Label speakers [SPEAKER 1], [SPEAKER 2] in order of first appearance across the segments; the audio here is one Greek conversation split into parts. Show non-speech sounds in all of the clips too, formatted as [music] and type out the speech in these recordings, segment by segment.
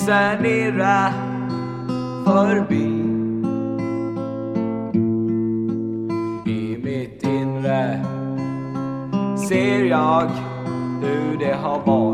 [SPEAKER 1] Lyser förbi. I mitt inre ser jag hur det har varit.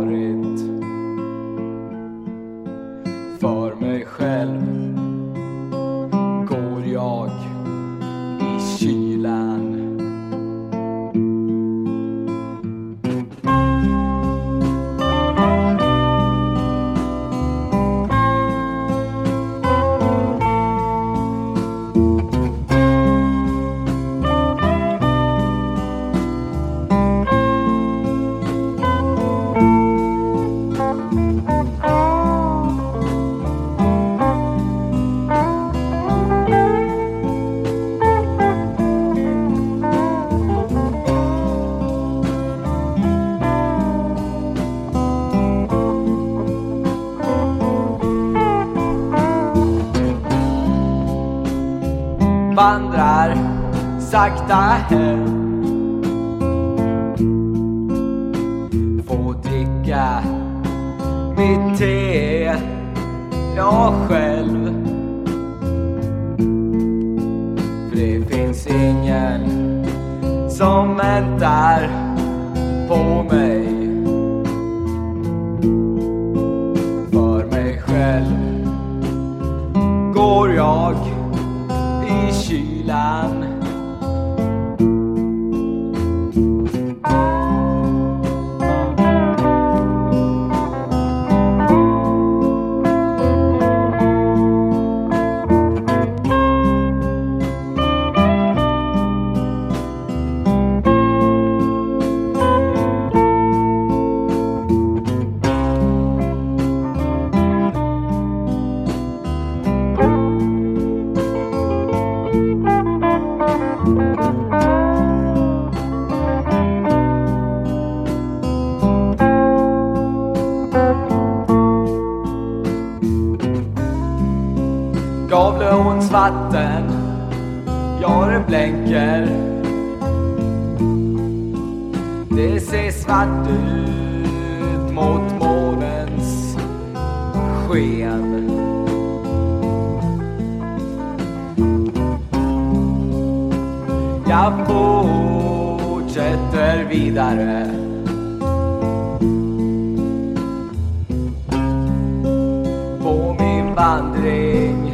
[SPEAKER 1] Sakta hem. Får dricka mitt te jag själv. För det finns ingen som väntar på mig. Gavleåns vatten, ja det blänker. Det ser svart ut mot månens sken. Jag fortsätter vidare. På min vandring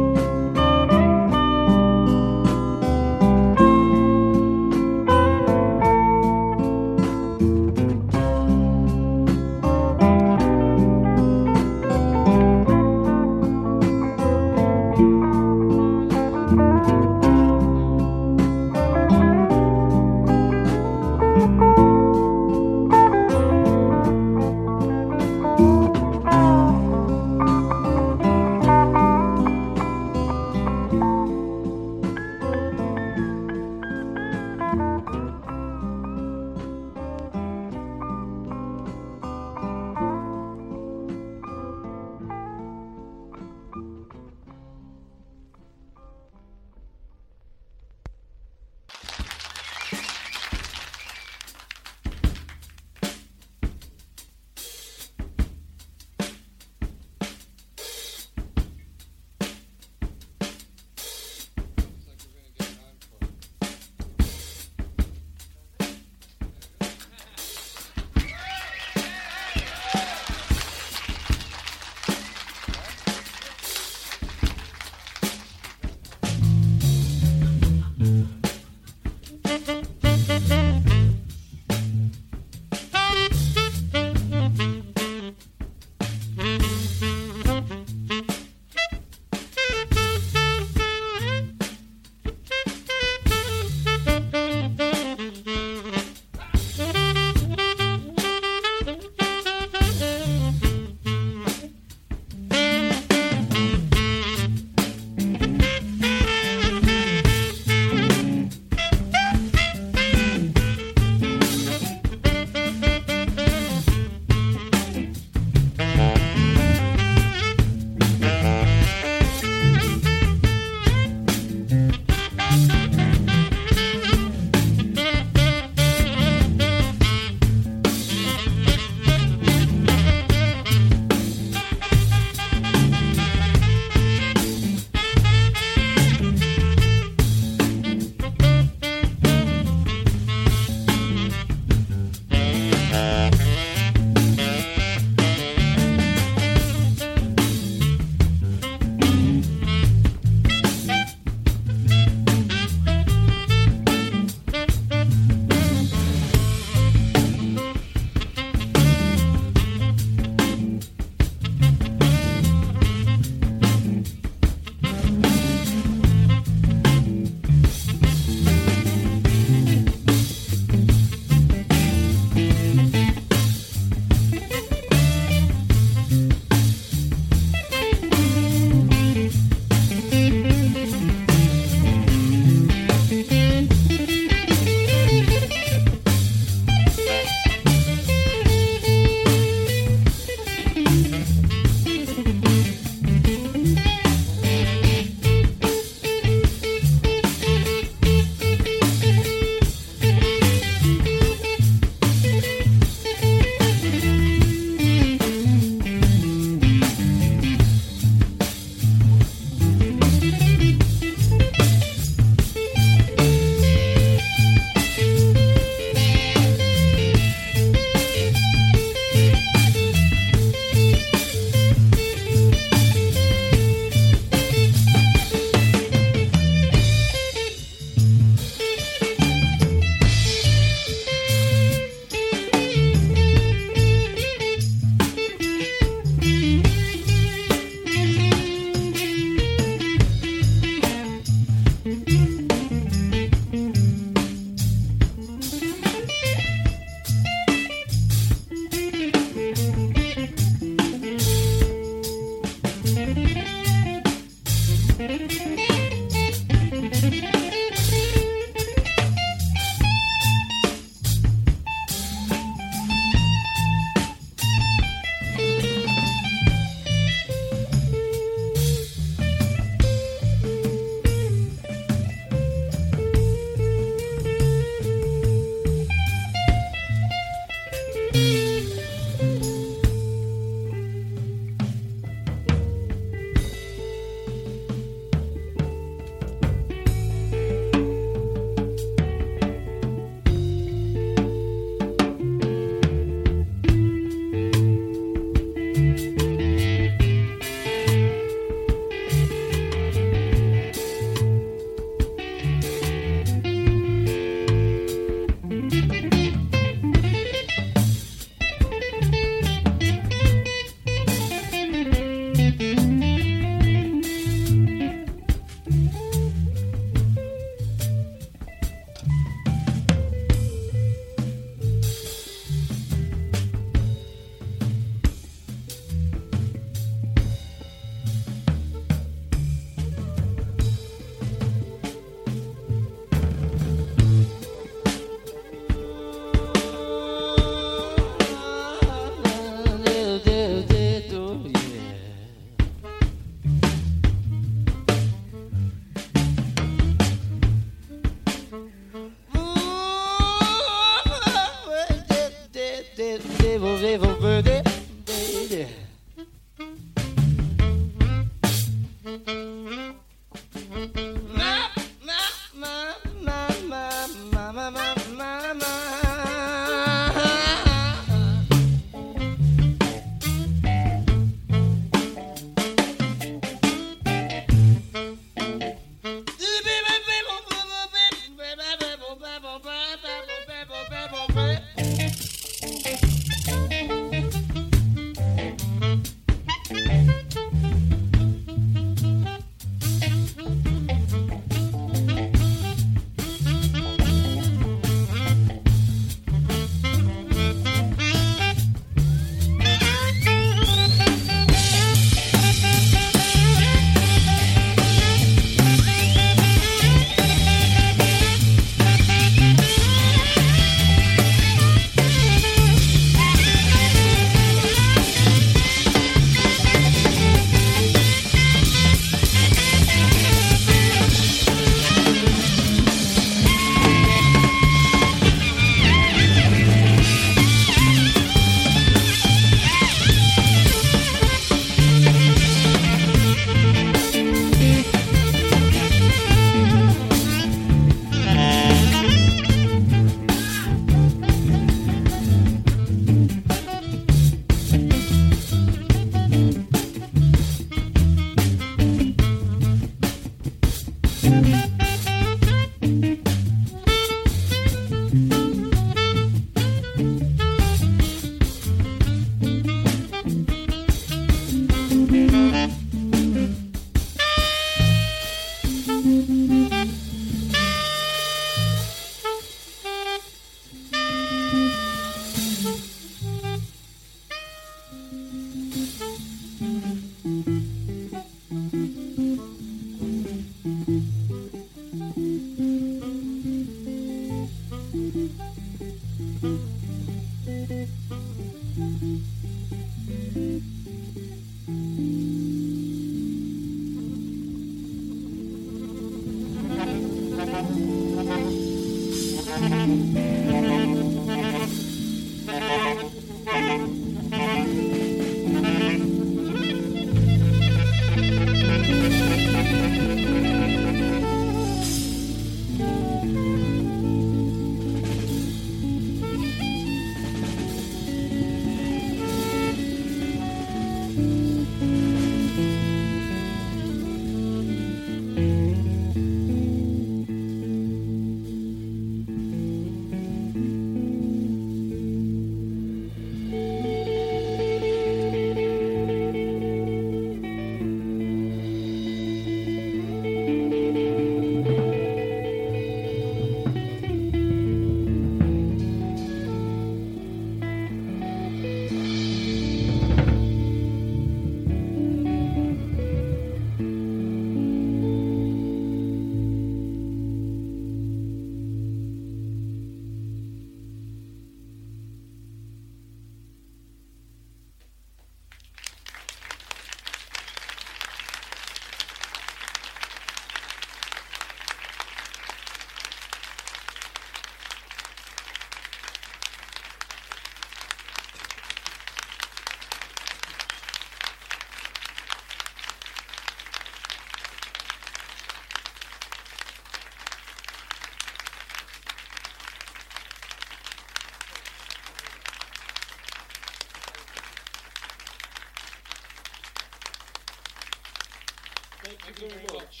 [SPEAKER 2] Thank you very much.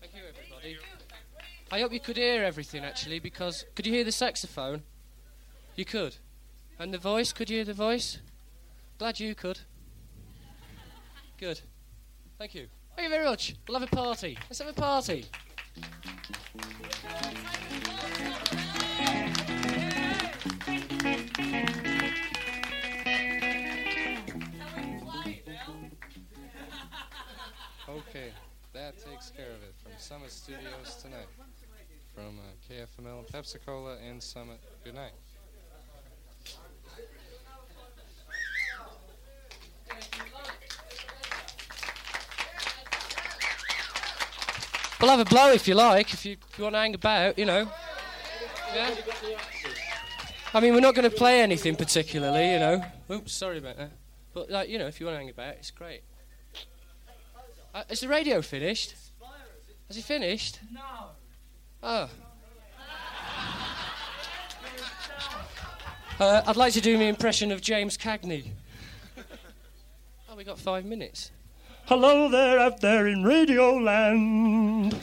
[SPEAKER 3] Thank you, everybody. I hope you could hear everything actually, because could you hear the saxophone? You could. And the voice, could you hear the voice? Glad you could. Good. Thank you. Thank you very much. We'll have a party. Let's have a party.
[SPEAKER 4] Okay, that takes care of it from Summit Studios tonight. From uh, KFML, Pepsi Cola, and Summit. Good night.
[SPEAKER 3] We'll have a blow if you like, if you, if you want to hang about, you know. Yeah. I mean, we're not going to play anything particularly, you know. Oops, sorry about that. But like, you know, if you want to hang about, it's great. Uh, is the radio finished? Has he finished? No. Oh. Uh, I'd like to do my impression of James Cagney. oh, we got five minutes. Hello there, out there in Radio Land.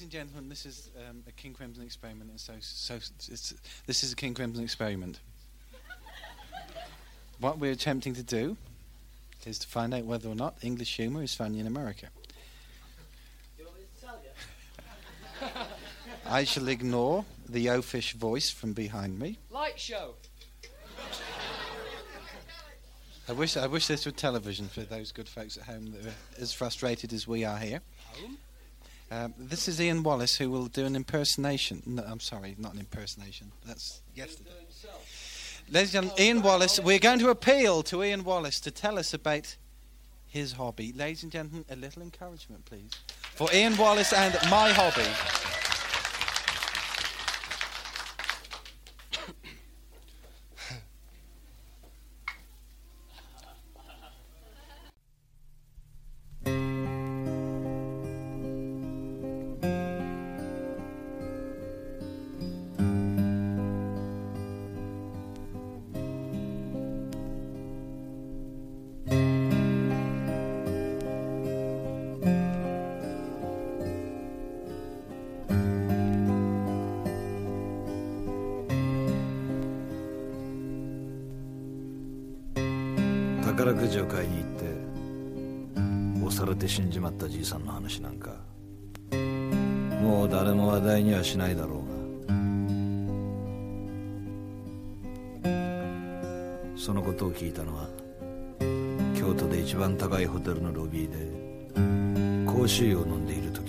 [SPEAKER 5] Ladies and gentlemen, this is um, a King Crimson experiment, and so, so it's, this is a King Crimson experiment. [laughs] what we're attempting to do is to find out whether or not English humour is funny in America. [laughs] I shall ignore the oafish voice from behind me.
[SPEAKER 3] Light show.
[SPEAKER 5] I wish I wish this were television for those good folks at home that are as frustrated as we are here. Um, this is Ian Wallace who will do an impersonation. No, I'm sorry, not an impersonation. That's yesterday. Ladies and gentlemen, Ian Wallace. We're going to appeal to Ian Wallace to tell us about his hobby. Ladies and gentlemen, a little encouragement, please, for Ian Wallace and my hobby.
[SPEAKER 6] 宝くじを買いに行って押されて死んじまったじいさんの話なんかもう誰も話題にはしないだろうが。そのことを聞いたのは京都で一番高いホテルのロビーで香水を飲んでいる時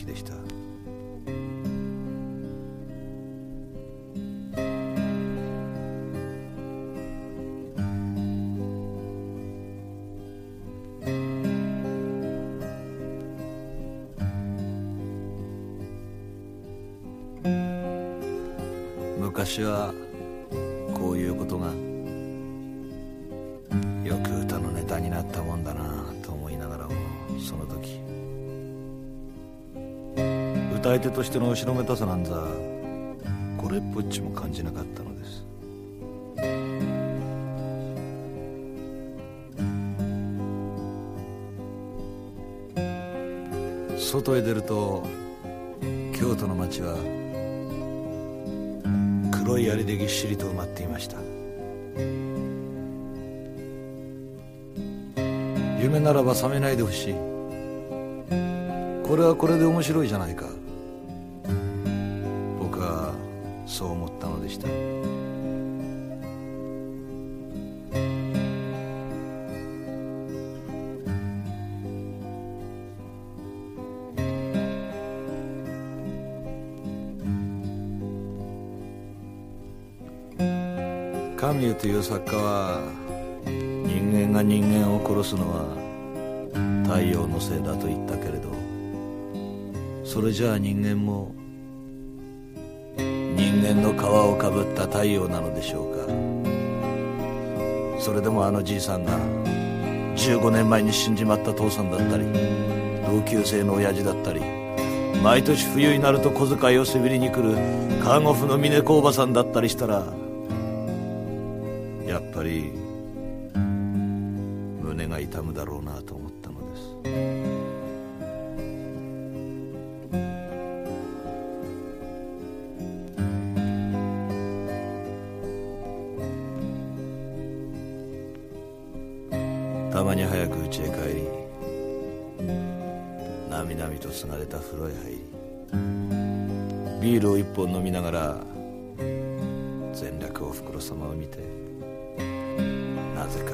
[SPEAKER 6] 歌い手としての後ろめたさなんざこれっぽっちも感じなかったのです。外へ出ると京都の街は黒い槍でぎっしりと埋まっていました。夢ならば覚めないでほしい。これはこれで面白いじゃないか。という作家は人間が人間を殺すのは太陽のせいだと言ったけれどそれじゃあ人間も人間の皮をかぶった太陽なのでしょうか。それでもあのじいさんが15年前に死んじまった父さんだったり同級生の親父だったり毎年冬になると小遣いをせびりに来る看護婦の峰子おばさんだったりしたらなみなみと継がれた風呂へ入りビールを一本飲みながら全略おふくろ様を見てなぜか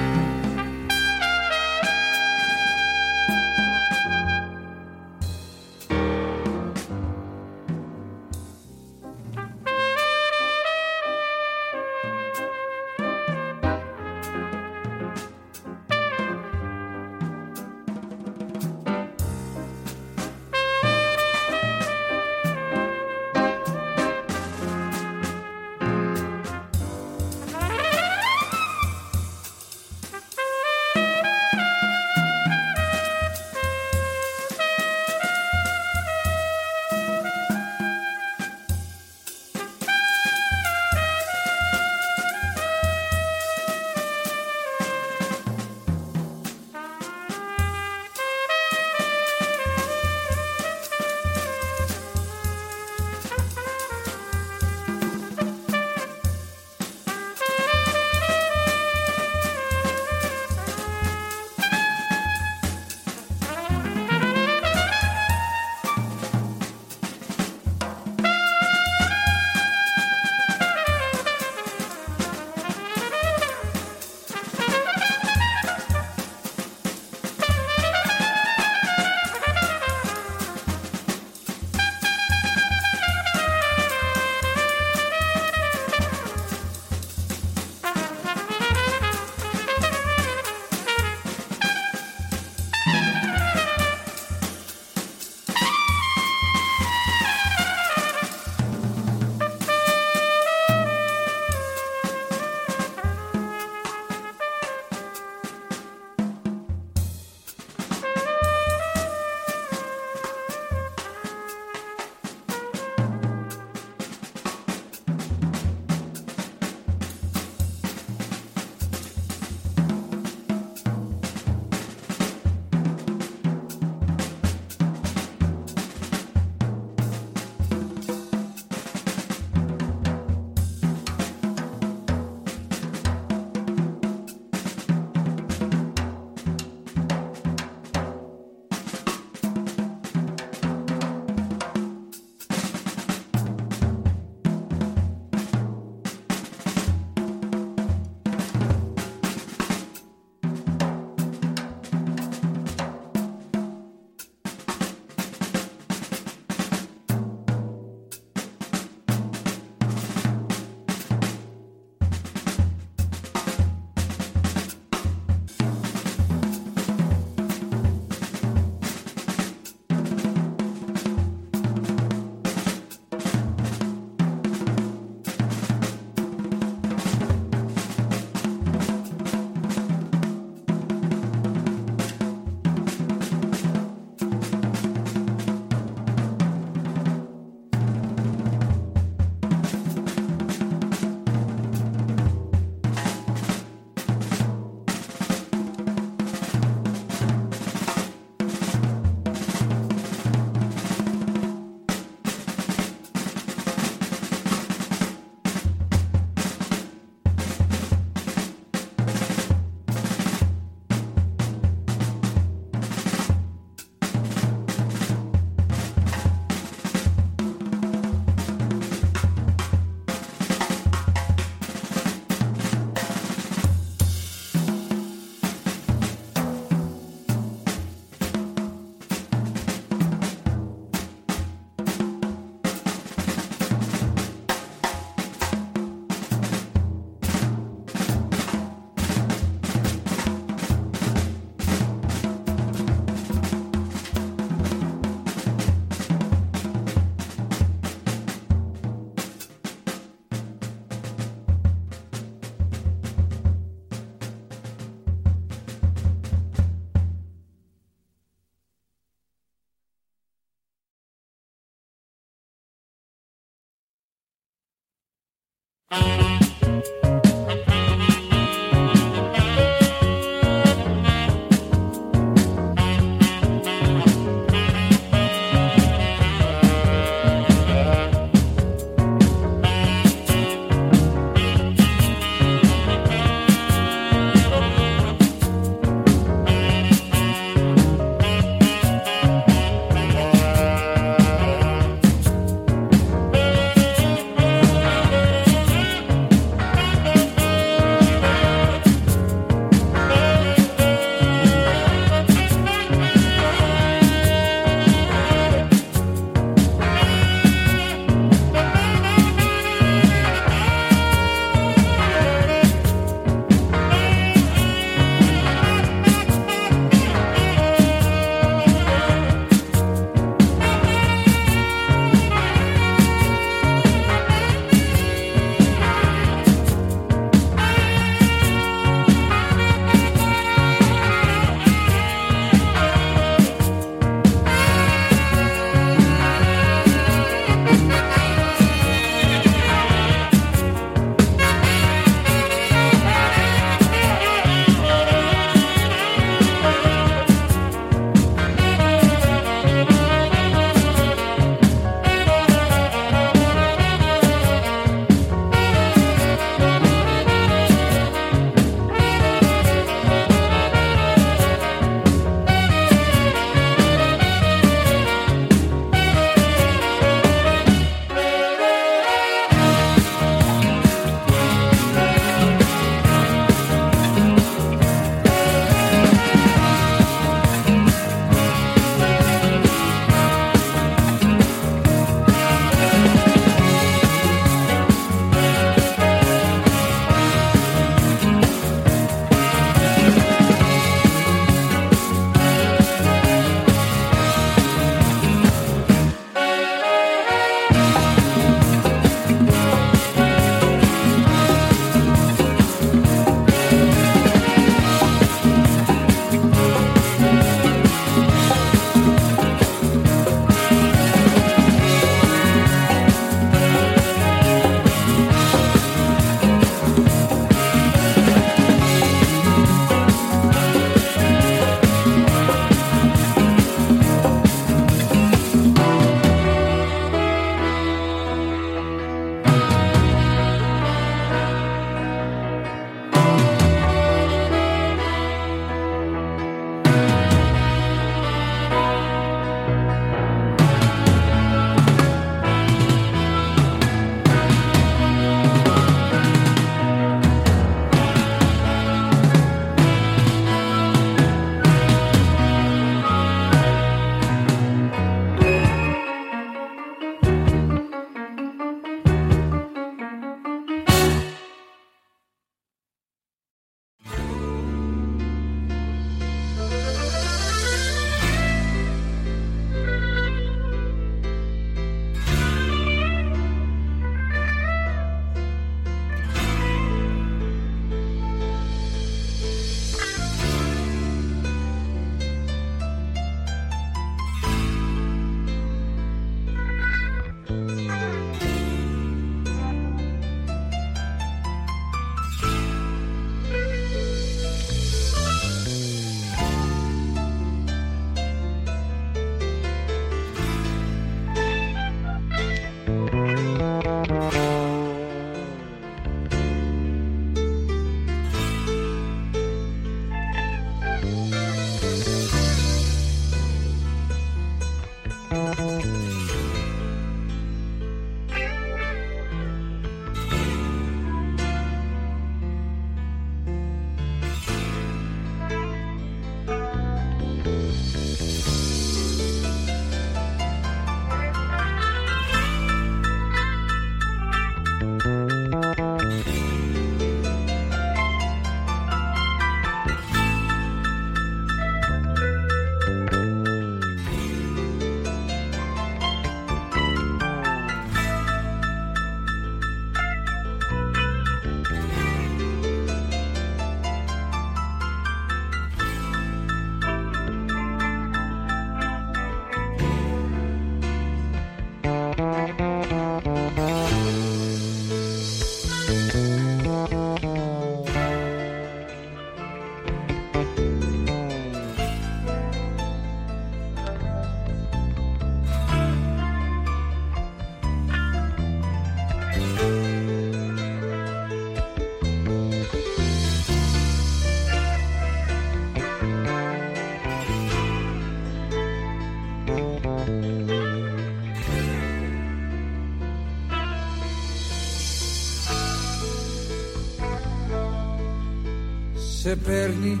[SPEAKER 7] Σε παίρνει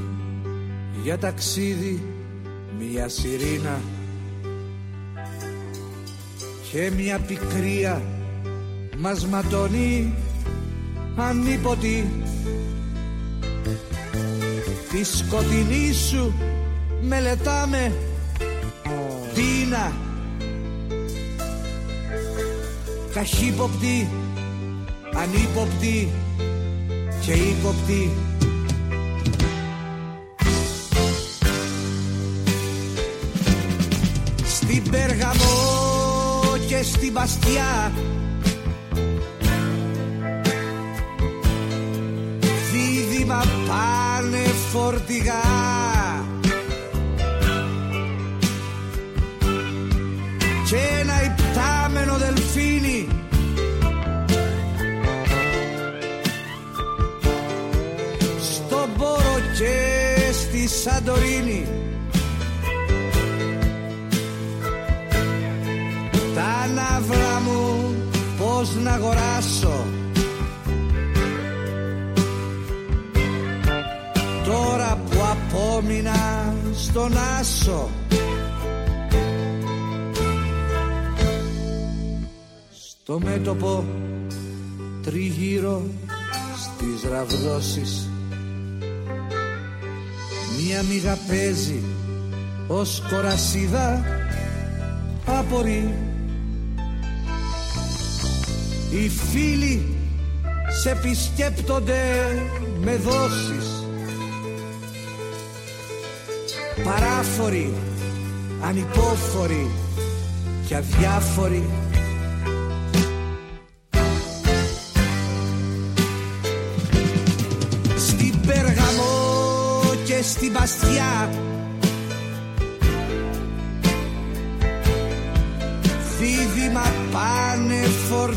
[SPEAKER 7] για ταξίδι μια σιρήνα και μια πικρία μας ματώνει ανίποτη. Τη σκοτεινή σου μελετάμε πείνα καχύποπτη ανύποπτη και ύποπτη στην Παστιά Δίδυμα πάνε φορτηγά. Και ένα υπτάμενο δελφίνι. Στον Πόρο και στη Σαντορίνη πώς να αγοράσω. Τώρα που απόμεινα στον άσο. Στο μέτωπο τριγύρω στις ραβδόσεις. Μία μηγα παίζει ως κορασίδα απορεί Οι φίλοι σε επισκέπτονται με δόσεις. Παράφοροι, ανυπόφοροι και αδιάφοροι. Στην Πέργαμο και στην Παστιά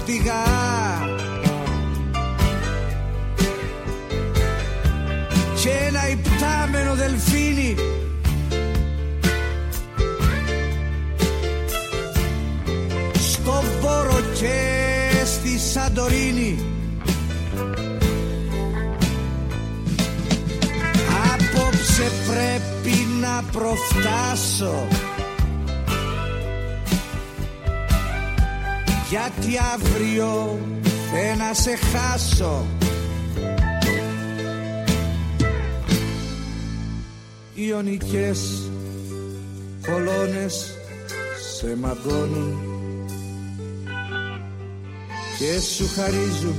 [SPEAKER 7] φορτηγά. Και ένα υπτάμενο δελφίνι. Στο Βόρο και στη Σαντορίνη. Απόψε πρέπει να προφτάσω Γιατί αύριο θε να σε χάσω. Ιωνικές κολόνες σε μαγκώνουν και σου χαρίζουν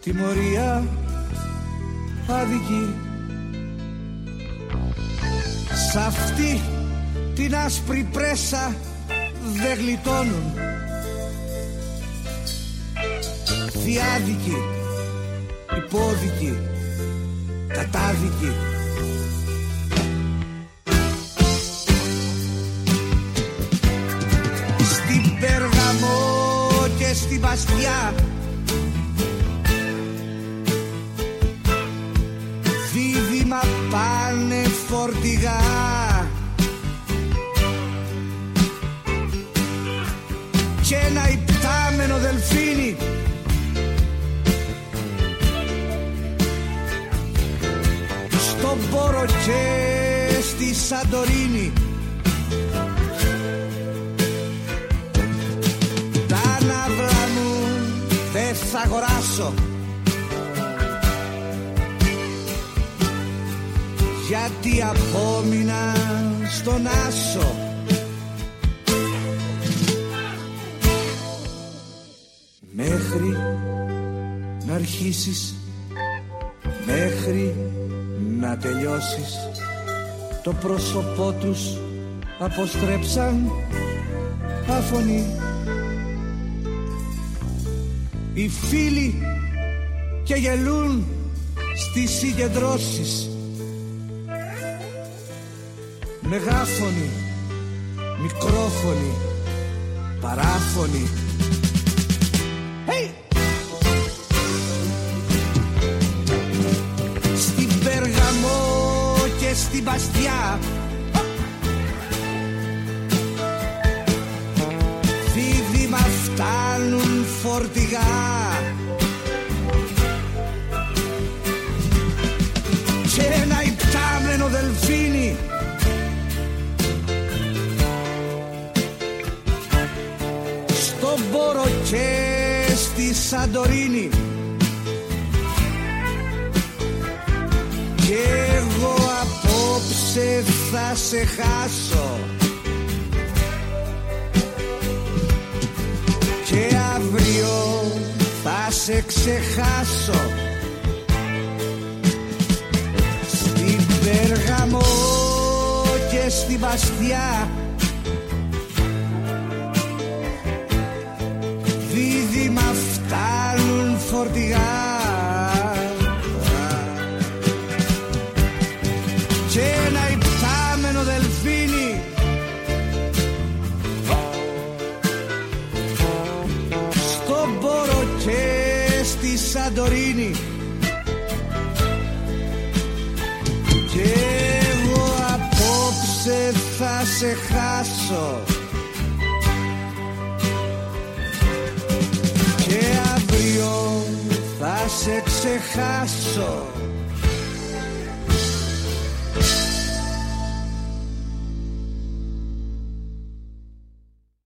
[SPEAKER 7] τιμωρία άδικη Σ' αυτή την άσπρη πρέσα δεν γλιτώνουν Διάδικοι, υπόδικοι, κατάδικοι Στην Πέργαμο και στην Παστιά. Δίδυμα πάνε φορτηγά. Και ένα υπτάμενο δελφίνι Στον Πόρο και στη Σαντορίνη. Τα ναύλα μου δεν θα αγοράσω. Γιατί απόμεινα στον άσο. Μέχρι να αρχίσεις Μέχρι να τελειώσεις. Το πρόσωπό τους αποστρέψαν αφωνή Οι φίλοι και γελούν στις συγκεντρώσεις. Μεγάφωνοι, μικρόφωνοι, παράφωνοι. Hey! στην παστιά. Φίδι μα φτάνουν φορτηγά. Και ένα υπτάμενο δελφίνι. Στον Πόρο και στη Σαντορίνη. Απόψε θα σε χάσω. Και αύριο θα σε ξεχάσω. Στην Περγαμό και στη Βαστιά Δίδυμα φτάνουν φορτηγά θα σε χάσω Και αύριο θα σε ξεχάσω